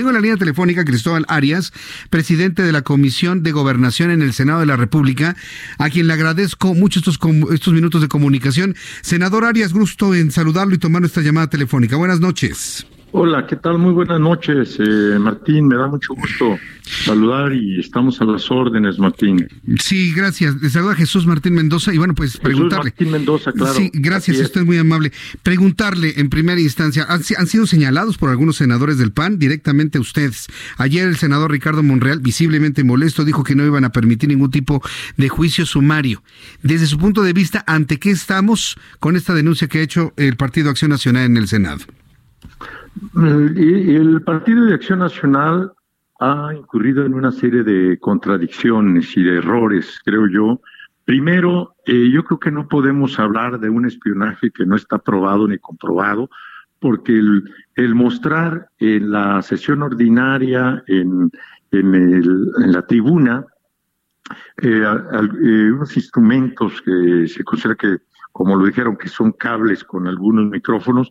Tengo en la línea telefónica Cristóbal Arias, presidente de la Comisión de Gobernación en el Senado de la República, a quien le agradezco mucho estos, estos minutos de comunicación. Senador Arias, gusto en saludarlo y tomar nuestra llamada telefónica. Buenas noches. Hola, ¿qué tal? Muy buenas noches, eh, Martín. Me da mucho gusto saludar y estamos a las órdenes, Martín. Sí, gracias. Les saluda Jesús Martín Mendoza y bueno, pues Jesús preguntarle. Martín Mendoza, claro. Sí, gracias, es. usted es muy amable. Preguntarle en primera instancia, ¿han, han sido señalados por algunos senadores del PAN directamente ustedes? Ayer el senador Ricardo Monreal, visiblemente molesto, dijo que no iban a permitir ningún tipo de juicio sumario. Desde su punto de vista, ¿ante qué estamos con esta denuncia que ha hecho el Partido Acción Nacional en el Senado? Y el Partido de Acción Nacional ha incurrido en una serie de contradicciones y de errores, creo yo. Primero, eh, yo creo que no podemos hablar de un espionaje que no está probado ni comprobado, porque el, mostrar en la sesión ordinaria, en, en, el- en la tribuna, eh, eh, unos instrumentos que se considera que, como lo dijeron, que son cables con algunos micrófonos,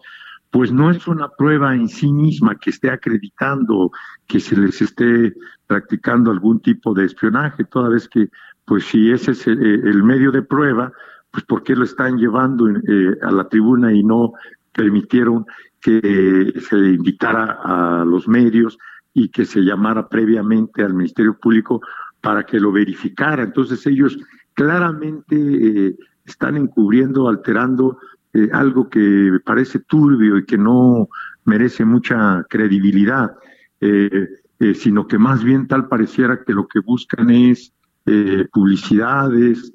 pues no es una prueba en sí misma que esté acreditando que se les esté practicando algún tipo de espionaje, toda vez que, pues si ese es el, el medio de prueba, pues ¿por qué lo están llevando eh, a la tribuna y no permitieron que se invitara a los medios y que se llamara previamente al Ministerio Público para que lo verificara? Entonces ellos claramente eh, están encubriendo, alterando eh, algo que parece turbio y que no merece mucha credibilidad, eh, eh, sino que más bien tal pareciera que lo que buscan es publicidades,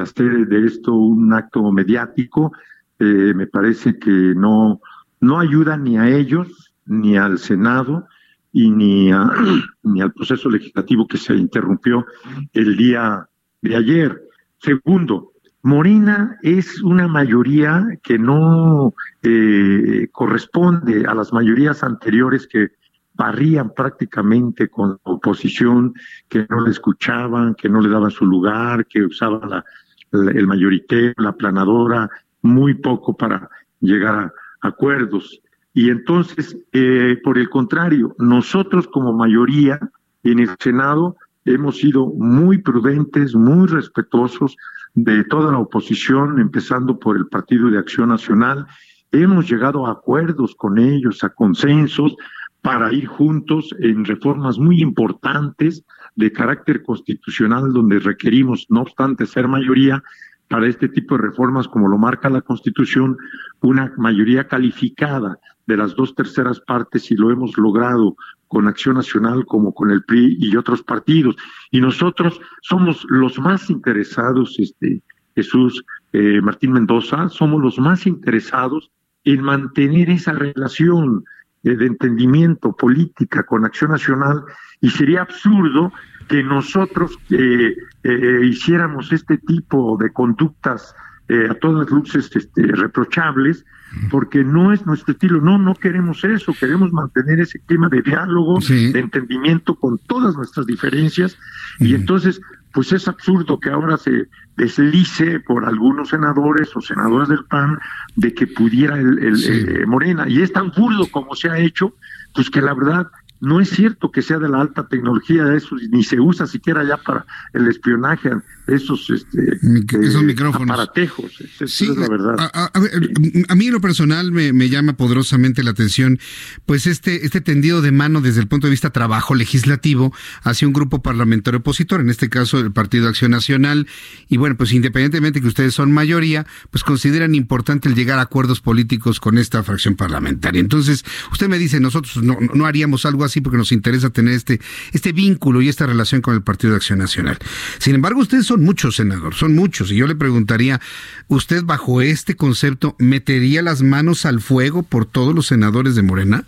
hacer de esto un acto mediático, me parece que no, no ayuda ni a ellos, ni al Senado, y ni, a- ni al proceso legislativo que se interrumpió el día de ayer. Segundo, Morena es una mayoría que no eh, corresponde a las mayorías anteriores que barrían prácticamente con oposición, que no le escuchaban, que no le daban su lugar, que usaban la, el mayoriteo, la planadora, muy poco para llegar a acuerdos. Y entonces, eh, por el contrario, nosotros como mayoría en el Senado hemos sido muy prudentes, muy respetuosos de toda la oposición, empezando por el Partido de Acción Nacional. Hemos llegado a acuerdos con ellos, a consensos, para ir juntos en reformas muy importantes de carácter constitucional, donde requerimos, no obstante ser mayoría, para este tipo de reformas, como lo marca la Constitución, una mayoría calificada de las dos terceras partes y lo hemos logrado con Acción Nacional como con el PRI y otros partidos. Y nosotros somos los más interesados, este Jesús eh, Martín Mendoza, somos los más interesados en mantener esa relación eh, de entendimiento política con Acción Nacional y sería absurdo que nosotros eh, eh, hiciéramos este tipo de conductas eh, a todas luces este, reprochables, porque no es nuestro estilo. No, no queremos eso, queremos mantener ese clima de diálogo, Sí. de entendimiento con todas nuestras diferencias, y entonces, pues es absurdo que ahora se deslice por algunos senadores o senadores del PAN de que pudiera el, el, Sí. eh, Morena, y es tan burdo como se ha hecho, pues que la verdad no es cierto que sea de la alta tecnología de eso, ni se usa siquiera ya para el espionaje, esos, este, Mic- esos micrófonos. aparatejos, esa Sí, es la verdad. A, a- a ver, a mí en lo personal me, me llama poderosamente la atención, pues este, este tendido de mano desde el punto de vista trabajo legislativo hacia un grupo parlamentario opositor, en este caso el Partido Acción Nacional, y bueno, pues independientemente que ustedes son mayoría, pues consideran importante el llegar a acuerdos políticos con esta fracción parlamentaria. Entonces, usted me dice, nosotros no, no haríamos algo así, así porque nos interesa tener este, este vínculo y esta relación con el Partido de Acción Nacional. Sin embargo, ustedes son muchos, senador, son muchos. Y yo le preguntaría, ¿usted bajo este concepto metería las manos al fuego por todos los senadores de Morena?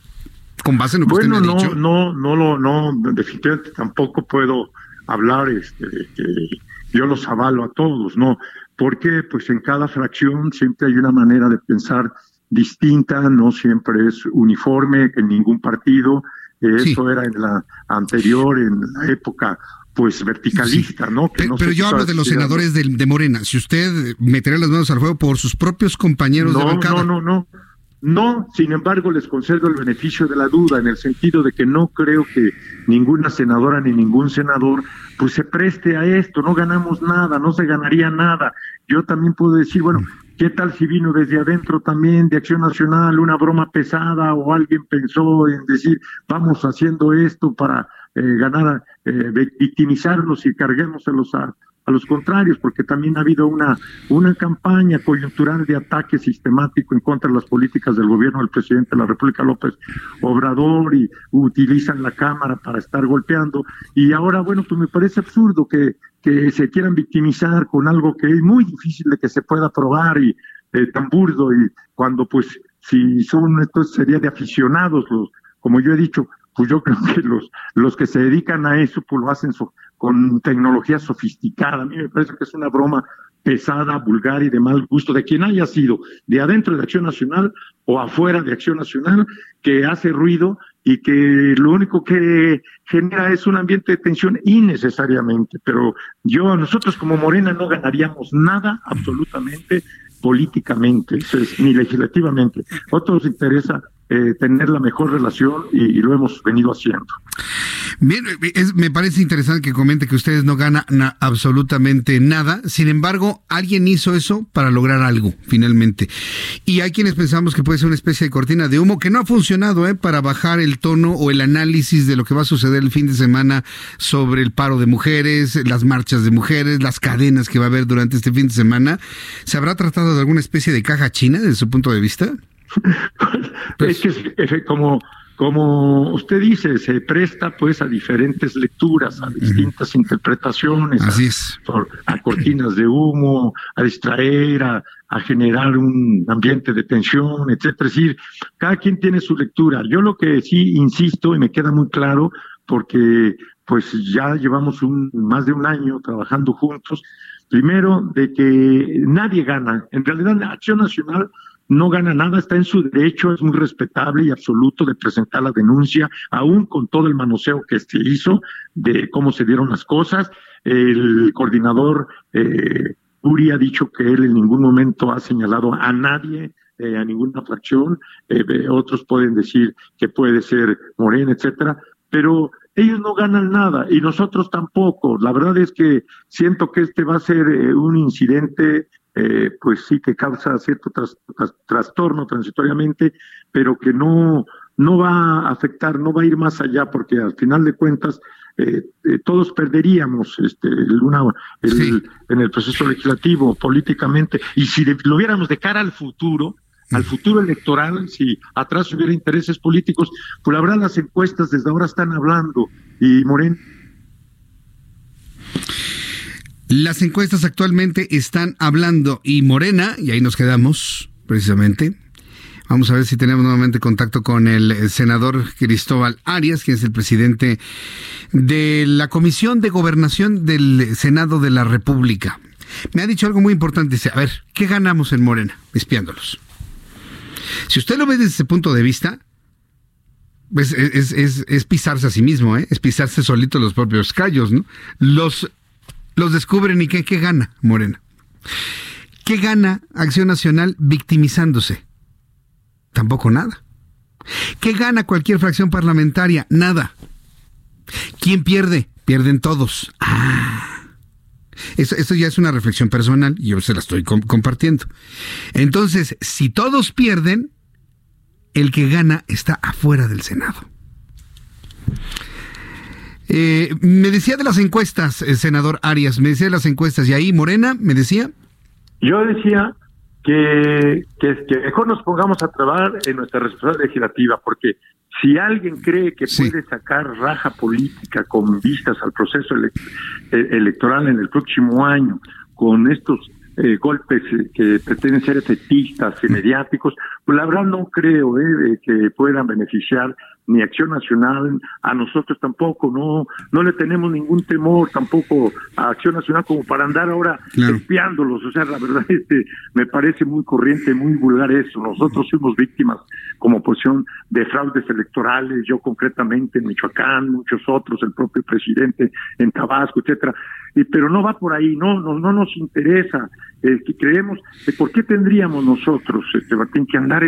Con base en lo que bueno, usted me ha ha dicho. no, no, no, no, definitivamente tampoco puedo hablar este, de que yo los avalo a todos, ¿no? Porque pues en cada fracción siempre hay una manera de pensar distinta, no siempre es uniforme en ningún partido. Eh, Sí. Eso era en la anterior, en la época pues verticalista, ¿no? Que Pe- no Pero yo hablo de los senadores de, de Morena. Si usted metería las manos al fuego por sus propios compañeros de No, bancada. no, no, no. No, sin embargo, les concedo el beneficio de la duda en el sentido de que no creo que ninguna senadora ni ningún senador pues se preste a esto, no ganamos nada, no se ganaría nada. Yo también puedo decir, bueno, ¿qué tal si vino desde adentro también de Acción Nacional una broma pesada o alguien pensó en decir, vamos haciendo esto para eh, ganar, eh, victimizarlos y carguémoselos a, a los contrarios, porque también ha habido una, una campaña coyuntural de ataque sistemático en contra de las políticas del gobierno del presidente de la República López Obrador y utilizan la Cámara para estar golpeando. Y ahora, bueno, pues me parece absurdo que, que se quieran victimizar con algo que es muy difícil de que se pueda probar y eh, tan burdo y cuando pues si son, esto sería de aficionados, los, como yo he dicho, pues yo creo que los, los que se dedican a eso, pues lo hacen so- con tecnología sofisticada. A mí me parece que es una broma pesada, vulgar y de mal gusto de quien haya sido, de adentro de Acción Nacional o afuera de Acción Nacional, que hace ruido y que lo único que genera es un ambiente de tensión innecesariamente. Pero yo, nosotros como Morena no ganaríamos nada absolutamente políticamente, ni legislativamente. Otros interesa eh, tener la mejor relación y, lo hemos venido haciendo. Bien, es- me parece interesante que comente que ustedes no ganan na- absolutamente nada. Sin embargo, alguien hizo eso para lograr algo, finalmente. Y hay quienes pensamos que puede ser una especie de cortina de humo que no ha funcionado ¿eh? para bajar el tono o el análisis de lo que va a suceder el fin de semana sobre el paro de mujeres, las marchas de mujeres, las cadenas que va a haber durante este fin de semana. ¿Se habrá tratado de alguna especie de caja china desde su punto de vista? Es que es- es como como usted dice, se presta pues a diferentes lecturas, a distintas interpretaciones, a- Así es. por- a cortinas de humo, a distraer, a, a generar un ambiente de tensión, etcétera. Es decir, cada quien tiene su lectura. Yo lo que sí insisto y me queda muy claro, porque pues ya llevamos un, más de un año trabajando juntos, primero de que nadie gana. En realidad, la Acción Nacional no gana nada, está en su derecho, es muy respetable y absoluto de presentar la denuncia, aún con todo el manoseo que se hizo de cómo se dieron las cosas. El coordinador eh, Uri ha dicho que él en ningún momento ha señalado a nadie, eh, a ninguna fracción. Eh, otros pueden decir que puede ser Morena, etcétera, pero ellos no ganan nada y nosotros tampoco. La verdad es que siento que este va a ser eh, un incidente eh, pues sí que causa cierto tras- tras- trastorno transitoriamente, pero que no, no va a afectar, no va a ir más allá, porque al final de cuentas eh, eh, todos perderíamos este, el- una, el- Sí. en el proceso legislativo, políticamente, y si de- lo viéramos de cara al futuro, al futuro electoral, si atrás hubiera intereses políticos, pues la verdad las encuestas desde ahora están hablando, y Moreno Las encuestas actualmente están hablando y Morena, y ahí nos quedamos precisamente. Vamos a ver si tenemos nuevamente contacto con el eh, senador Cristóbal Arias, quien es el presidente de la Comisión de Gobernación del Senado de la República. Me ha dicho algo muy importante. Dice, a ver, ¿qué ganamos en Morena espiándolos? Si usted lo ve desde ese punto de vista, pues es, pisarse a sí mismo, ¿eh? es pisarse solito los propios callos, ¿no? Los los descubren y ¿qué, qué gana Morena? ¿Qué gana Acción Nacional victimizándose? Tampoco nada. ¿Qué gana cualquier fracción parlamentaria? Nada. ¿Quién pierde? Pierden todos. Ah. Eso ya es una reflexión personal y yo se la estoy com- compartiendo. Entonces, si todos pierden, el que gana está afuera del Senado. Eh, me decía de las encuestas, el senador Arias, me decía de las encuestas, y ahí Morena me decía, Yo decía que, que, que, mejor nos pongamos a trabajar en nuestra responsabilidad legislativa, porque si alguien cree que puede sacar raja política con vistas al proceso e-, electoral en el próximo año, con estos eh, golpes eh, que pretenden ser efectistas y mediáticos, pues la verdad no creo eh, que puedan beneficiar ni Acción Nacional, a nosotros tampoco, no no le tenemos ningún temor tampoco a Acción Nacional como para andar ahora espiándolos, o sea, la verdad este me parece muy corriente, muy vulgar eso. Nosotros fuimos víctimas como oposición de fraudes electorales, yo concretamente en Michoacán, muchos otros, el propio presidente en Tabasco, etcétera. Y, pero no va por ahí, no, no, no nos interesa, eh, que creemos, ¿por qué tendríamos nosotros, este, Martín, que andar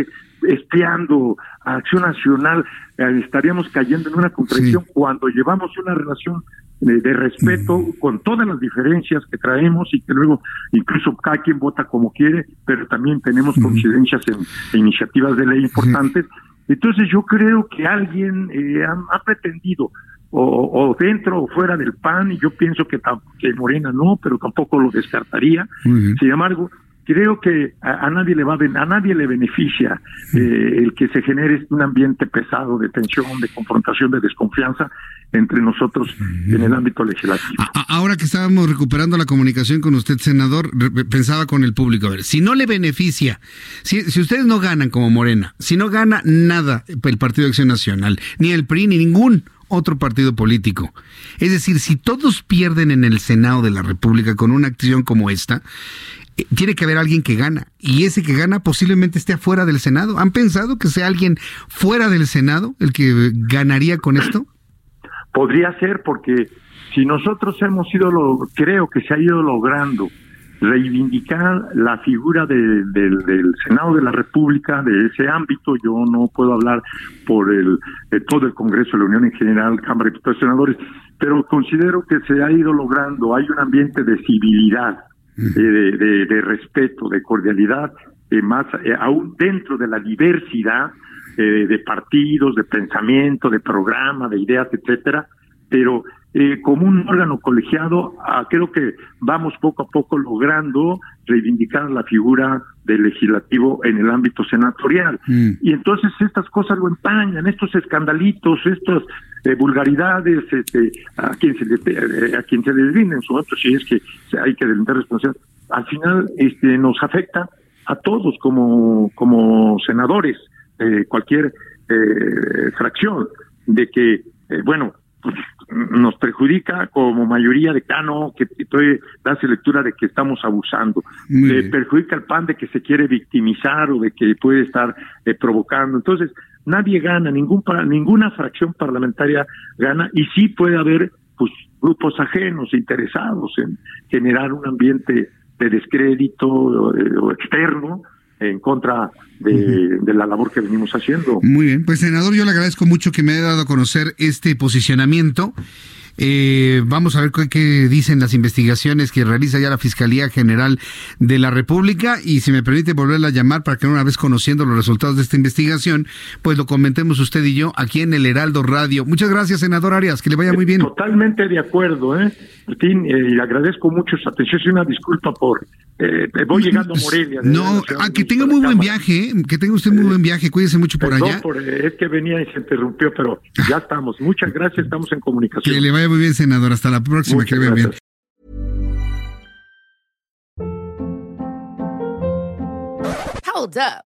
espiando a Acción Nacional, eh, estaríamos cayendo en una contradicción cuando llevamos una relación de, respeto con todas las diferencias que traemos y que luego incluso cada quien vota como quiere, pero también tenemos coincidencias en, iniciativas de ley importantes. Entonces yo creo que alguien eh, ha, pretendido o, dentro o fuera del PAN, y yo pienso que, que Morena no, pero tampoco lo descartaría. Sin embargo, creo que a, nadie le va a, a nadie le beneficia eh, el que se genere un ambiente pesado de tensión, de confrontación, de desconfianza entre nosotros en el ámbito legislativo. Ahora que estábamos recuperando la comunicación con usted, senador, pensaba con el público, a ver, si no le beneficia, si, si ustedes no ganan como Morena, si no gana nada el Partido de Acción Nacional, ni el PRI, ni ningún otro partido político. Es decir, si todos pierden en el Senado de la República con una acción como esta, tiene que haber alguien que gana y ese que gana posiblemente esté afuera del Senado. ¿Han pensado que sea alguien fuera del Senado el que ganaría con esto? Podría ser porque si nosotros hemos ido, lo, creo que se ha ido logrando reivindicar la figura del Senado de la República, de ese ámbito, yo no puedo hablar por el todo el Congreso de la Unión en general, Cámara de Diputados y Senadores, pero considero que se ha ido logrando, hay un ambiente de civilidad, de, de, respeto, de cordialidad, eh, más eh, aún dentro de la diversidad eh, de partidos, de pensamiento, de programa, de ideas, etcétera, pero como un órgano colegiado, ah, creo que vamos poco a poco logrando reivindicar la figura del legislativo en el ámbito senatorial. Mm. Y entonces estas cosas lo empañan, estos escandalitos, estas eh, vulgaridades, este, a quien se le, eh, a quien se en su momento, si es que hay que delintar responsabilidad, al final este, nos afecta a todos como, como senadores, eh, cualquier eh, fracción, de que, bueno, pues, nos perjudica como mayoría de cano que estoy hace lectura de que estamos abusando. Perjudica el PAN de que se quiere victimizar o de que puede estar eh, provocando. Entonces nadie gana ningún ninguna fracción parlamentaria gana y sí puede haber pues grupos ajenos interesados en generar un ambiente de descrédito eh, o externo en contra de, la labor que venimos haciendo. Muy bien, pues senador, yo le agradezco mucho que me haya dado a conocer este posicionamiento. Eh, vamos a ver qué, dicen las investigaciones que realiza ya la Fiscalía General de la República y si me permite volverla a llamar para que una vez conociendo los resultados de esta investigación, pues lo comentemos usted y yo aquí en el Heraldo Radio. Muchas gracias, senador Arias, que le vaya muy bien. Totalmente de acuerdo, ¿eh? Martín, eh, y agradezco mucho su atención y una disculpa por eh, voy llegando a Morelia. No, ah, que tenga muy buen viaje, que tenga usted muy buen viaje, cuídese mucho por allá. es que venía y se interrumpió, pero ya estamos. Muchas gracias, estamos en comunicación. Que le vaya muy bien, senador. Hasta la próxima, que le vaya bien. Hold up.